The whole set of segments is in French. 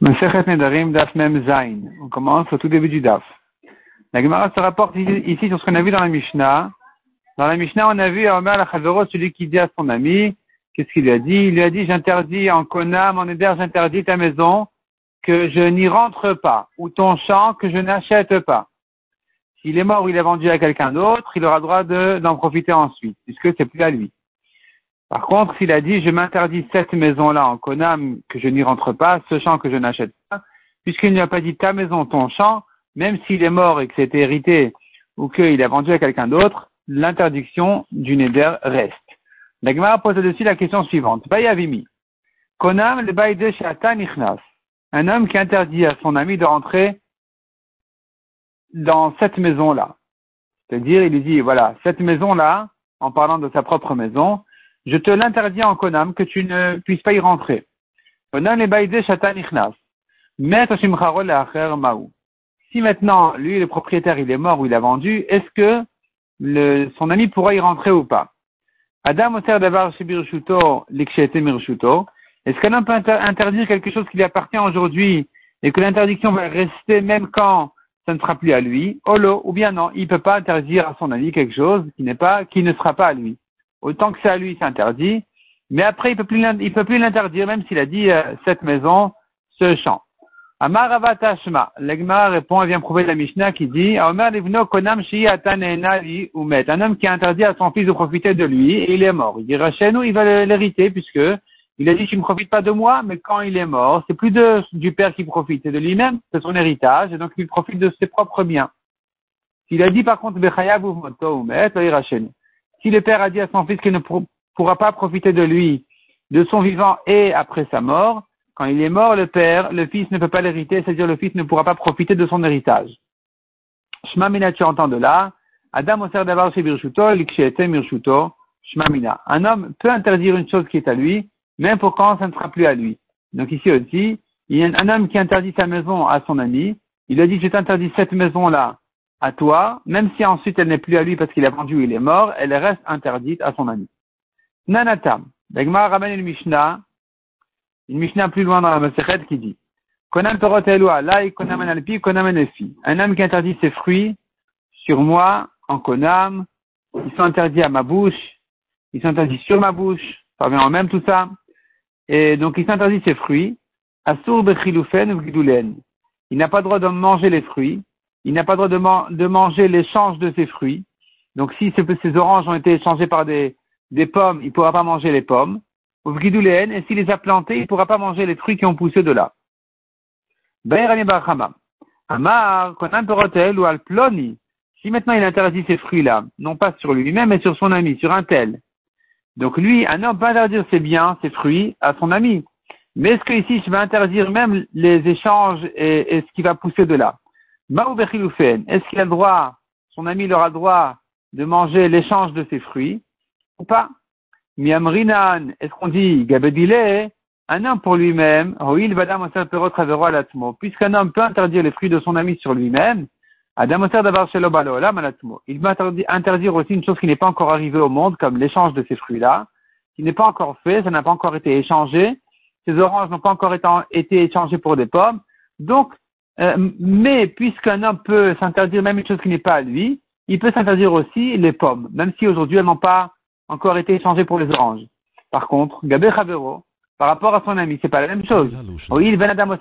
On commence au tout début du Daf. La Gemara se rapporte ici sur ce qu'on a vu dans la Mishnah. Dans la Mishnah, on a vu Omer Lachavero, celui qui dit à son ami, qu'est-ce qu'il lui a dit? Il lui a dit, j'interdis en Konam, en Eder, j'interdis ta maison, que je n'y rentre pas, ou ton champ, que je n'achète pas. S'il est mort ou il est vendu à quelqu'un d'autre, il aura droit d'en profiter ensuite, puisque c'est plus à lui. Par contre, s'il a dit, je m'interdis cette maison-là en Konam, que je n'y rentre pas, ce champ que je n'achète pas, puisqu'il ne a pas dit ta maison, ton champ, même s'il est mort et que c'était hérité, ou qu'il a vendu à quelqu'un d'autre, l'interdiction du neder reste. La pose dessus la question suivante. Bayavimi. Konam le baïde. Un homme qui interdit à son ami de rentrer dans cette maison-là. C'est-à-dire, il lui dit, voilà, cette maison-là, en parlant de sa propre maison, je te l'interdis en Konam que tu ne puisses pas y rentrer. Si maintenant, lui, le propriétaire, il est mort ou il a vendu, est-ce que son ami pourra y rentrer ou pas? Adam Est-ce qu'un homme peut interdire quelque chose qui lui appartient aujourd'hui et que l'interdiction va rester même quand ça ne sera plus à lui? Olo, ou bien non, il ne peut pas interdire à son ami quelque chose qui n'est pas, qui ne sera pas à lui. Autant que c'est à lui, c'est interdit. Mais après, il peut plus, peut plus l'interdire, même s'il a dit euh, cette maison, ce champ. Amar Avatashma. L'Egma répond, elle vient prouver la Mishnah qui dit, Un homme qui a interdit à son fils de profiter de lui, et il est mort. Il dira chez nous, il va l'hériter, puisque il a dit, tu ne profites pas de moi, mais quand il est mort, c'est plus du père qui profite, c'est de lui-même, c'est son héritage, et donc il profite de ses propres biens. S'il a dit, par contre, Bechayav ou Moto Umet, il ira. Si le père a dit à son fils qu'il ne pourra pas profiter de lui, de son vivant et après sa mort, quand il est mort, le père, le fils ne peut pas l'hériter, c'est-à-dire le fils ne pourra pas profiter de son héritage. Shma tu entends de là. Adam oser d'avoir chez Birshuto, Mirshuto, Shma Un homme peut interdire une chose qui est à lui, même pour quand ça ne sera plus à lui. Donc ici aussi, il y a un homme qui interdit sa maison à son ami. Il a dit, je t'interdis cette maison-là à toi, même si ensuite elle n'est plus à lui parce qu'il a vendu ou il est mort, elle reste interdite à son ami. Nanatam. Dagmar ramène une Mishnah, une Mishnah plus loin dans la Masechet qui dit Konam Elua, Konam Analpi, Konam Un homme qui interdit ses fruits sur moi, en Konam, ils sont interdits à ma bouche, ils sont interdits sur ma bouche, ça revient en même tout ça. Et donc il s'interdit ses fruits, Il n'a pas le droit de manger les fruits, il n'a pas le droit de, manger l'échange de ses fruits. Donc si ces, oranges ont été échangées par des, pommes, il ne pourra pas manger les pommes. Et s'il les a plantées, il ne pourra pas manger les fruits qui ont poussé de là. Amar, ou al ploni. Si maintenant il interdit ces fruits-là, non pas sur lui-même, mais sur son ami, sur un tel. Donc lui, un homme peut interdire ses biens, ses fruits, à son ami. Mais est-ce que ici, je vais interdire même les échanges et ce qui va pousser de là? Est-ce qu'il a droit, son ami il aura le droit de manger l'échange de ses fruits ou pas? Miamrinan, est-ce qu'on dit Gabedile, un homme pour lui-même, puisqu'un homme peut interdire les fruits de son ami sur lui-même, il va interdire aussi une chose qui n'est pas encore arrivée au monde, comme l'échange de ces fruits-là, qui n'est pas encore fait, ça n'a pas encore été échangé, ces oranges n'ont pas encore été échangées pour des pommes, donc euh, mais puisqu'un homme peut s'interdire même une chose qui n'est pas à lui, il peut s'interdire aussi les pommes, même si aujourd'hui elles n'ont pas encore été échangées pour les oranges. Par contre, Gabé Chavero, par rapport à son ami, c'est pas la même chose. Oui, ben Adam al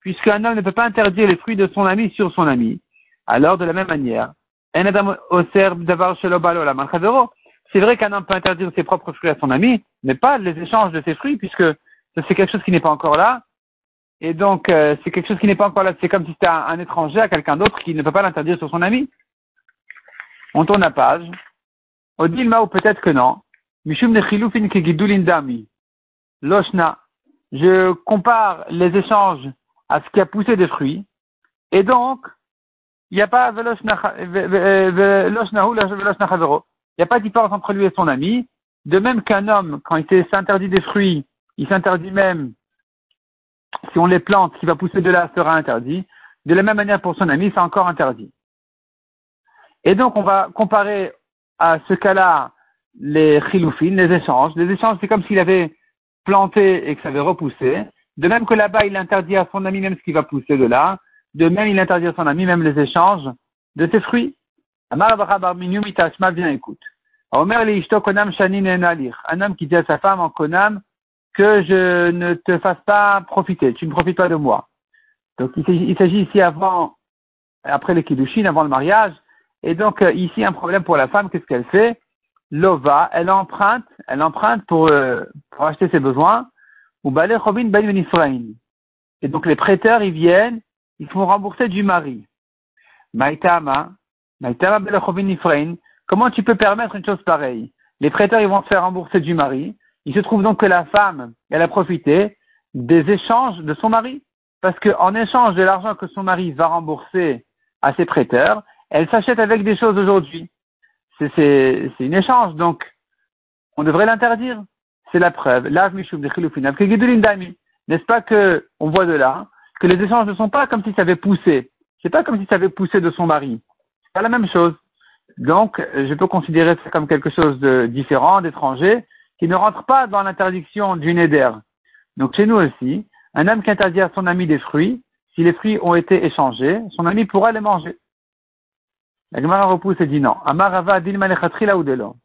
puisqu'un homme ne peut pas interdire les fruits de son ami sur son ami. Alors, de la même manière, c'est vrai qu'un homme peut interdire ses propres fruits à son ami, mais pas les échanges de ses fruits, puisque c'est quelque chose qui n'est pas encore là, et donc, euh, c'est quelque chose qui n'est pas encore là. C'est comme si c'était un, étranger à quelqu'un d'autre qui ne peut pas l'interdire sur son ami. On tourne la page. Odilma ou peut-être que non. Mishum dami. Loshna. Je compare les échanges à ce qui a poussé des fruits. Et donc, il n'y a pas il n'y a pas de différence entre lui et son ami. De même qu'un homme, quand il s'interdit des fruits, il s'interdit même si on les plante, qui va pousser de là sera interdit. De la même manière pour son ami, c'est encore interdit. Et donc, on va comparer à ce cas-là les chiloufines, les échanges. Les échanges, c'est comme s'il avait planté et que ça avait repoussé. De même que là-bas, il interdit à son ami même ce qui va pousser de là. De même, il interdit à son ami même les échanges de ses fruits. Un homme qui dit à sa femme en konam que je ne te fasse pas profiter, tu ne profites pas de moi. Donc il s'agit ici avant, après les kiddushin, avant le mariage. Et donc euh, ici un problème pour la femme, qu'est-ce qu'elle fait? Lova, elle emprunte, elle emprunte pour, euh, pour acheter ses besoins. Ou ben Et donc les prêteurs, ils viennent, ils font rembourser du mari. Maïtama, Maïtama Comment tu peux permettre une chose pareille? Les prêteurs, ils vont se faire rembourser du mari. Il se trouve donc que la femme, elle a profité des échanges de son mari. Parce qu'en échange de l'argent que son mari va rembourser à ses prêteurs, elle s'achète avec des choses aujourd'hui. C'est une échange, donc on devrait l'interdire. C'est la preuve. N'est-ce pas que on voit de là que les échanges ne sont pas comme si ça avait poussé. C'est pas comme si ça avait poussé de son mari. C'est pas la même chose. Donc, je peux considérer ça comme quelque chose de différent, d'étranger, qui ne rentre pas dans l'interdiction du neder. Donc, chez nous aussi, un homme qui interdit à son ami des fruits, si les fruits ont été échangés, son ami pourra les manger. La Gemara repousse et dit non. Amar Rava ou.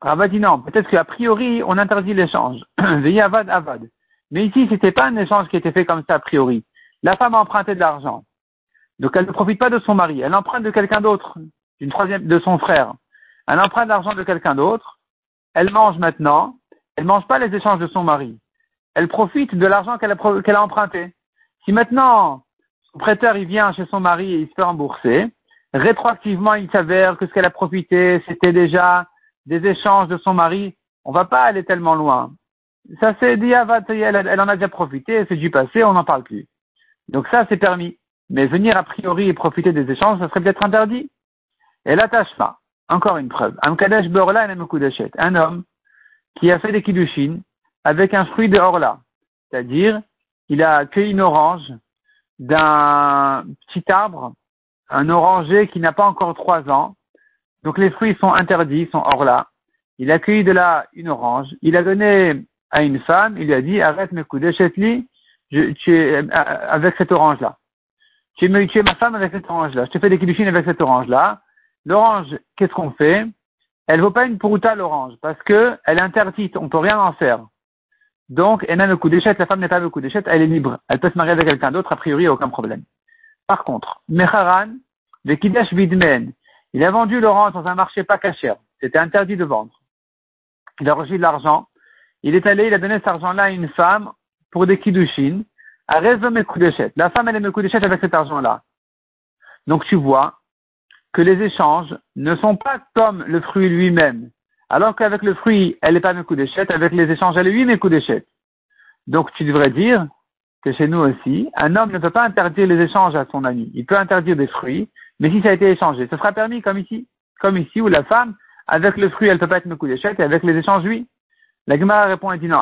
Rava dit non. Peut-être qu'a priori, on interdit l'échange. Veillez avad avad. Mais ici, c'était pas un échange qui était fait comme ça a priori. La femme a emprunté de l'argent. Donc elle ne profite pas de son mari. Elle emprunte de quelqu'un d'autre d'une troisième, de son frère, elle emprunte l'argent de quelqu'un d'autre, elle mange maintenant, elle mange pas les échanges de son mari. Elle profite de l'argent qu'elle a, emprunté. Si maintenant, son prêteur, il vient chez son mari et il se fait rembourser, rétroactivement, il s'avère que ce qu'elle a profité, c'était déjà des échanges de son mari, on va pas aller tellement loin. Ça c'est dit, elle, elle en a déjà profité, c'est du passé, on n'en parle plus. Donc ça, c'est permis. Mais venir a priori et profiter des échanges, ça serait peut-être interdit. Et l'attachement, encore une preuve. Un homme qui a fait des kiddushin avec un fruit de orla. C'est-à-dire, il a cueilli une orange d'un petit arbre, un oranger qui n'a pas encore trois ans. Donc les fruits sont interdits, sont orla. Il a cueilli de là une orange. Il a donné à une femme, il lui a dit, arrête mes coups li, avec cette orange-là. Tu es, tu es ma femme avec cette orange-là. Je te fais des kiddushin avec cette orange-là. L'orange, qu'est-ce qu'on fait? Elle vaut pas une prouta l'orange parce que elle est interdite, on peut rien en faire. Donc, elle n'a le coup d'échette, la femme n'est pas le coup d'échette, elle est libre. Elle peut se marier avec quelqu'un d'autre, a priori, a aucun problème. Par contre, Mecharan, le Kidesh Vidmen, il a vendu l'orange dans un marché pas cachère. C'était interdit de vendre. Il a reçu de l'argent. Il est allé, il a donné cet argent-là à une femme pour des Kiddushin, à raison de La femme, elle est Mekudeshet avec cet argent-là. Donc, tu vois, que les échanges ne sont pas comme le fruit lui-même. Alors qu'avec le fruit, elle n'est pas d'échette, avec les échanges, elle est coups d'échette. Donc tu devrais dire que chez nous aussi, un homme ne peut pas interdire les échanges à son ami. Il peut interdire des fruits, mais si ça a été échangé, ce sera permis comme ici. Comme ici, où la femme, avec le fruit, elle ne peut pas être d'échette, et avec les échanges, oui. La Gemara répond et dit non,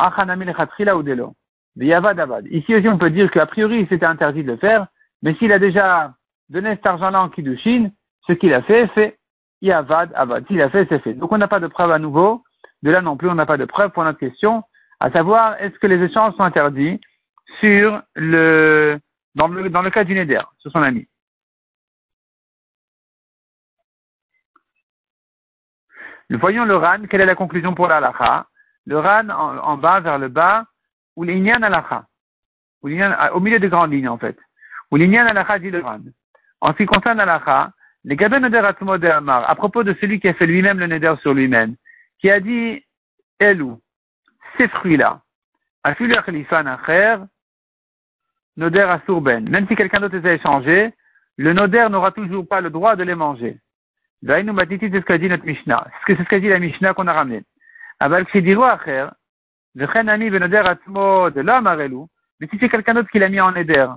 Ici aussi, on peut dire qu'a priori, c'était interdit de le faire, mais s'il a déjà donné cet argent-là en Kiddushin, ce qu'il a fait, fait. Yavad, avad. S'il a fait, c'est fait. Donc on n'a pas de preuve à nouveau. De là non plus, on n'a pas de preuve pour notre question, à savoir, est-ce que les échanges sont interdits sur le, dans le, dans le cas du Neder, sur son ami? Voyons le RAN, quelle est la conclusion pour la Le RAN en, bas, vers le bas, ou l'Inyan alacha. Au milieu des grandes lignes, en fait. Ou l'Inyan alacha dit le RAN. En ce qui concerne alacha, les Neder Amar, à propos de celui qui a fait lui-même le Neder sur lui-même, qui a dit, Elou, ces fruits-là, Noder Asurben, même si quelqu'un d'autre les a échangés, le Noder n'aura toujours pas le droit de les manger. Daïnou Matiti, c'est ce qu'a dit notre Mishnah. C'est ce qu'a dit la Mishnah qu'on a ramené. Aval Ksidiru Acher, Vechenani Venoder Atmo de l'Amarelu, mais si c'est quelqu'un d'autre qui l'a mis en Neder,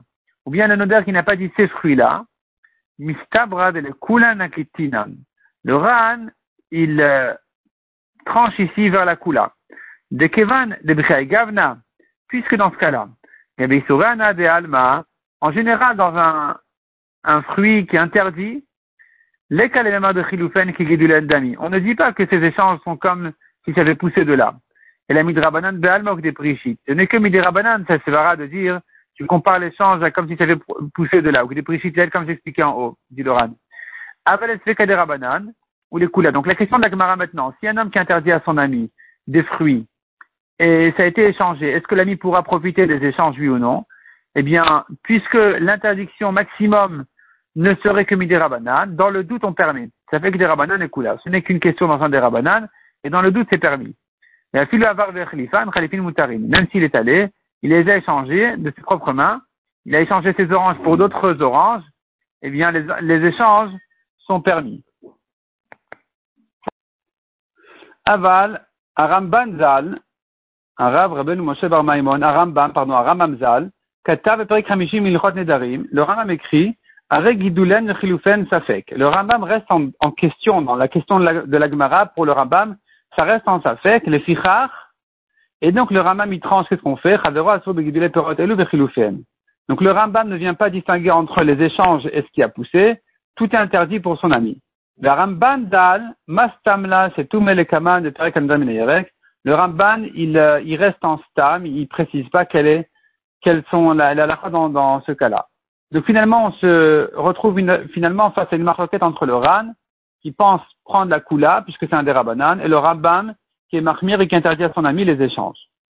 ou bien le Noder qui n'a pas dit ces fruits-là, Mistabra de Le Ran, il euh, tranche ici vers la Kula. De Kevan de Gavna, puisque dans ce cas-là, de Alma, en général dans un, un fruit qui est interdit, les de Chiloufen qui Dami. On ne dit pas que ces échanges sont comme si ça avait poussé de là. et la midrabanan be'almok des prichit. Ce n'est que midrabanan, ça se verra de dire, tu compares l'échange comme si ça avait poussé de là, ou des prichit, comme j'expliquais en haut, dit Loran. Rabanan, ou les coula. Donc la question de la Gemara maintenant, si un homme qui interdit à son ami des fruits, et ça a été échangé, est-ce que l'ami pourra profiter des échanges, oui ou non? Eh bien, puisque l'interdiction maximum ne serait que midirabanan, dans le doute on permet. Ça fait que des rabanan et coula. Ce n'est qu'une question dans un des rabanan, et dans le doute c'est permis. Même s'il est allé, il les a échangés de ses propres mains, il a échangé ses oranges pour d'autres oranges, eh bien les, les échanges sont permis. Aval, Aramban Zal, Arav Rabben Moshe Bar Maimon, Arambam, pardon, Aramam Zal, Katav Perik Hamishim Ilchot Nedarim, le Rambam écrit, Aregidulen Chilufen Safek. Le Rambam reste en, question, dans la question de la, de la Gemara, pour le Rambam, ça reste en Safek, le Fichar, et donc le Rambam il tranche qu'est-ce qu'on fait, Donc le Rambam ne vient pas distinguer entre les échanges et ce qui a poussé, tout est interdit pour son ami. Le Ramban Dal, Mastamla, c'est de Tarek Le Ramban, il, euh, il reste en stam, il précise pas quelle est, quelles sont la, la, la dans, dans ce cas-là. Donc finalement, on se retrouve finalement face à une marquette entre le Ran, qui pense prendre la Kula, puisque c'est un des Rabbanan, et le Rabban, qui est Mahmir et qui interdit à son ami les échanges.